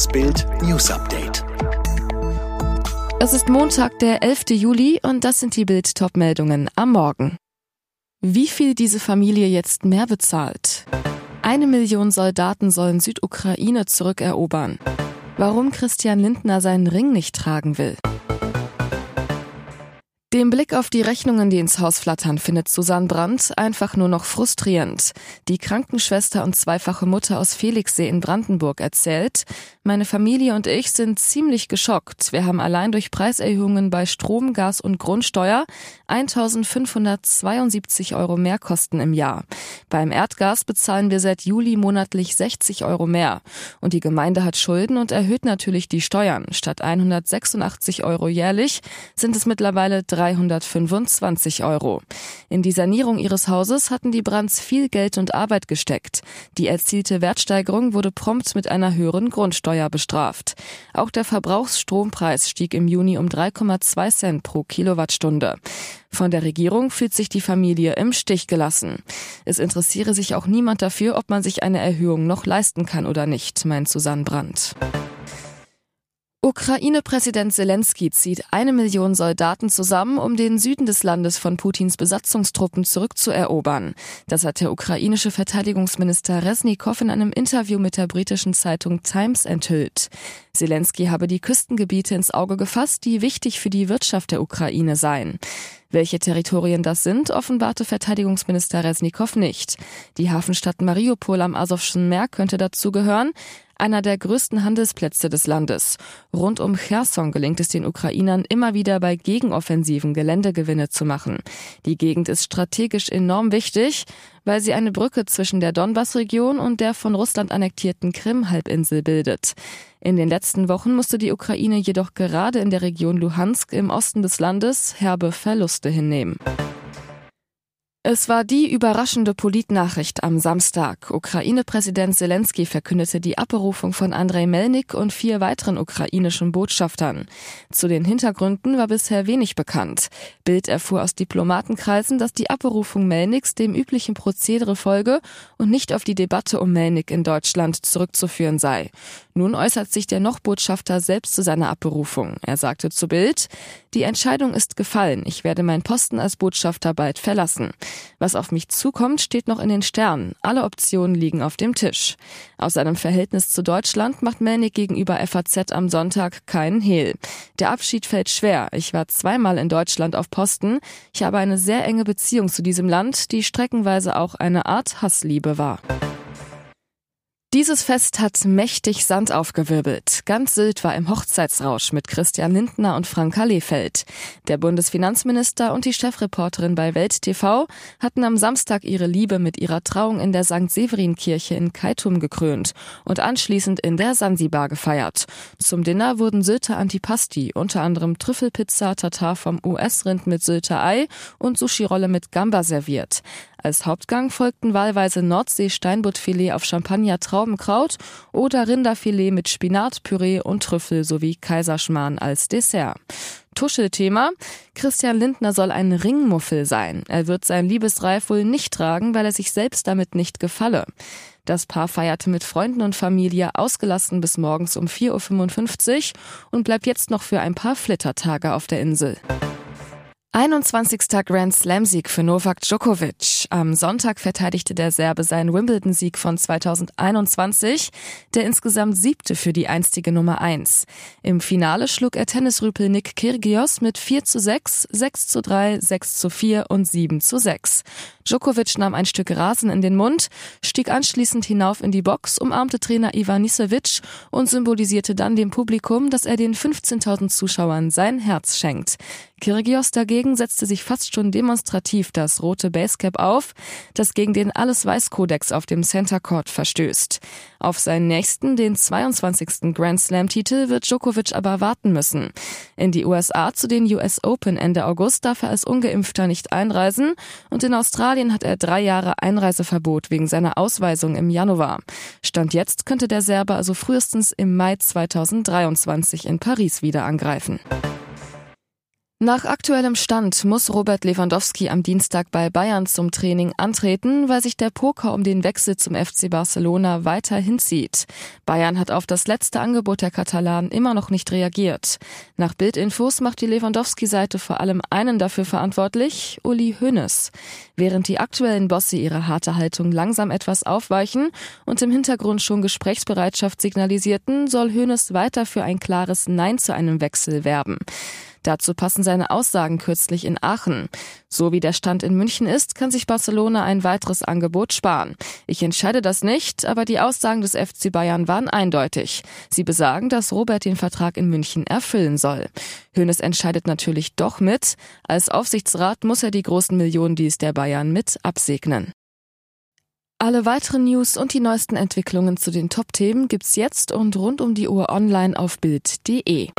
Das Bild News Update. Es ist Montag, der 11. Juli und das sind die Bild top meldungen am Morgen. Wie viel diese Familie jetzt mehr bezahlt? Eine Million Soldaten sollen Südukraine zurückerobern. Warum Christian Lindner seinen Ring nicht tragen will. Den Blick auf die Rechnungen, die ins Haus flattern, findet Susanne Brandt einfach nur noch frustrierend. Die Krankenschwester und zweifache Mutter aus Felixsee in Brandenburg erzählt, meine Familie und ich sind ziemlich geschockt. Wir haben allein durch Preiserhöhungen bei Strom, Gas und Grundsteuer 1572 Euro Mehrkosten im Jahr. Beim Erdgas bezahlen wir seit Juli monatlich 60 Euro mehr. Und die Gemeinde hat Schulden und erhöht natürlich die Steuern. Statt 186 Euro jährlich sind es mittlerweile 325 Euro. In die Sanierung ihres Hauses hatten die Brands viel Geld und Arbeit gesteckt. Die erzielte Wertsteigerung wurde prompt mit einer höheren Grundsteuer bestraft. Auch der Verbrauchsstrompreis stieg im Juni um 3,2 Cent pro Kilowattstunde. Von der Regierung fühlt sich die Familie im Stich gelassen. Es interessiere sich auch niemand dafür, ob man sich eine Erhöhung noch leisten kann oder nicht, meint Susanne Brandt. Ukraine-Präsident Zelensky zieht eine Million Soldaten zusammen, um den Süden des Landes von Putins Besatzungstruppen zurückzuerobern. Das hat der ukrainische Verteidigungsminister Resnikow in einem Interview mit der britischen Zeitung Times enthüllt. Zelensky habe die Küstengebiete ins Auge gefasst, die wichtig für die Wirtschaft der Ukraine seien. Welche Territorien das sind, offenbarte Verteidigungsminister Resnikow nicht. Die Hafenstadt Mariupol am Asowschen Meer könnte dazu gehören einer der größten Handelsplätze des Landes. Rund um Cherson gelingt es den Ukrainern immer wieder bei Gegenoffensiven Geländegewinne zu machen. Die Gegend ist strategisch enorm wichtig, weil sie eine Brücke zwischen der Donbass-Region und der von Russland annektierten Krim-Halbinsel bildet. In den letzten Wochen musste die Ukraine jedoch gerade in der Region Luhansk im Osten des Landes herbe Verluste hinnehmen. Es war die überraschende Politnachricht am Samstag. Ukraine-Präsident Zelensky verkündete die Abberufung von Andrei Melnik und vier weiteren ukrainischen Botschaftern. Zu den Hintergründen war bisher wenig bekannt. Bild erfuhr aus Diplomatenkreisen, dass die Abberufung Melniks dem üblichen Prozedere folge und nicht auf die Debatte um Melnik in Deutschland zurückzuführen sei. Nun äußert sich der Noch-Botschafter selbst zu seiner Abberufung. Er sagte zu Bild, die Entscheidung ist gefallen. Ich werde meinen Posten als Botschafter bald verlassen. Was auf mich zukommt, steht noch in den Sternen. Alle Optionen liegen auf dem Tisch. Aus seinem Verhältnis zu Deutschland macht Melnik gegenüber FAZ am Sonntag keinen Hehl. Der Abschied fällt schwer. Ich war zweimal in Deutschland auf Posten. Ich habe eine sehr enge Beziehung zu diesem Land, die streckenweise auch eine Art Hassliebe war. Dieses Fest hat mächtig Sand aufgewirbelt. Ganz Sylt war im Hochzeitsrausch mit Christian Lindner und Franka Lehfeld. Der Bundesfinanzminister und die Chefreporterin bei Welt TV hatten am Samstag ihre Liebe mit ihrer Trauung in der St. Severin-Kirche in Kaitum gekrönt und anschließend in der Sansibar gefeiert. Zum Dinner wurden Sylter Antipasti, unter anderem Trüffelpizza, Tatar vom US-Rind mit Sylter Ei und Sushi-Rolle mit Gamba serviert. Als Hauptgang folgten wahlweise Nordsee-Steinbuttfilet auf Champagner-Traubenkraut oder Rinderfilet mit Spinatpüree und Trüffel sowie Kaiserschmarrn als Dessert. Tuschelthema. Christian Lindner soll ein Ringmuffel sein. Er wird sein Liebesreif wohl nicht tragen, weil er sich selbst damit nicht gefalle. Das Paar feierte mit Freunden und Familie ausgelassen bis morgens um 4.55 Uhr und bleibt jetzt noch für ein paar Flittertage auf der Insel. 21. Grand Slam-Sieg für Novak Djokovic. Am Sonntag verteidigte der Serbe seinen Wimbledon-Sieg von 2021, der insgesamt siebte für die einstige Nummer 1. Im Finale schlug er Tennisrüpel Nick Kyrgios mit 4 zu 6, 6 zu 3, 6 zu 4 und 7 zu 6. Djokovic nahm ein Stück Rasen in den Mund, stieg anschließend hinauf in die Box, umarmte Trainer Ivan Nisevic und symbolisierte dann dem Publikum, dass er den 15.000 Zuschauern sein Herz schenkt. Kyrgios dagegen setzte sich fast schon demonstrativ das rote Basecap auf, das gegen den Alles-Weiß-Kodex auf dem Center Court verstößt. Auf seinen nächsten, den 22. Grand Slam-Titel, wird Djokovic aber warten müssen. In die USA zu den US Open Ende August darf er als Ungeimpfter nicht einreisen und in Australien hat er drei Jahre Einreiseverbot wegen seiner Ausweisung im Januar. Stand jetzt könnte der Serber also frühestens im Mai 2023 in Paris wieder angreifen. Nach aktuellem Stand muss Robert Lewandowski am Dienstag bei Bayern zum Training antreten, weil sich der Poker um den Wechsel zum FC Barcelona weiter hinzieht. Bayern hat auf das letzte Angebot der Katalanen immer noch nicht reagiert. Nach Bildinfos macht die Lewandowski-Seite vor allem einen dafür verantwortlich, Uli Hoeneß. Während die aktuellen Bosse ihre harte Haltung langsam etwas aufweichen und im Hintergrund schon Gesprächsbereitschaft signalisierten, soll Hoeneß weiter für ein klares Nein zu einem Wechsel werben. Dazu passen seine Aussagen kürzlich in Aachen. So wie der Stand in München ist, kann sich Barcelona ein weiteres Angebot sparen. Ich entscheide das nicht, aber die Aussagen des FC Bayern waren eindeutig. Sie besagen, dass Robert den Vertrag in München erfüllen soll. Hönes entscheidet natürlich doch mit. Als Aufsichtsrat muss er die großen Millionen Deals der Bayern mit absegnen. Alle weiteren News und die neuesten Entwicklungen zu den Top-Themen gibt's jetzt und rund um die Uhr online auf Bild.de.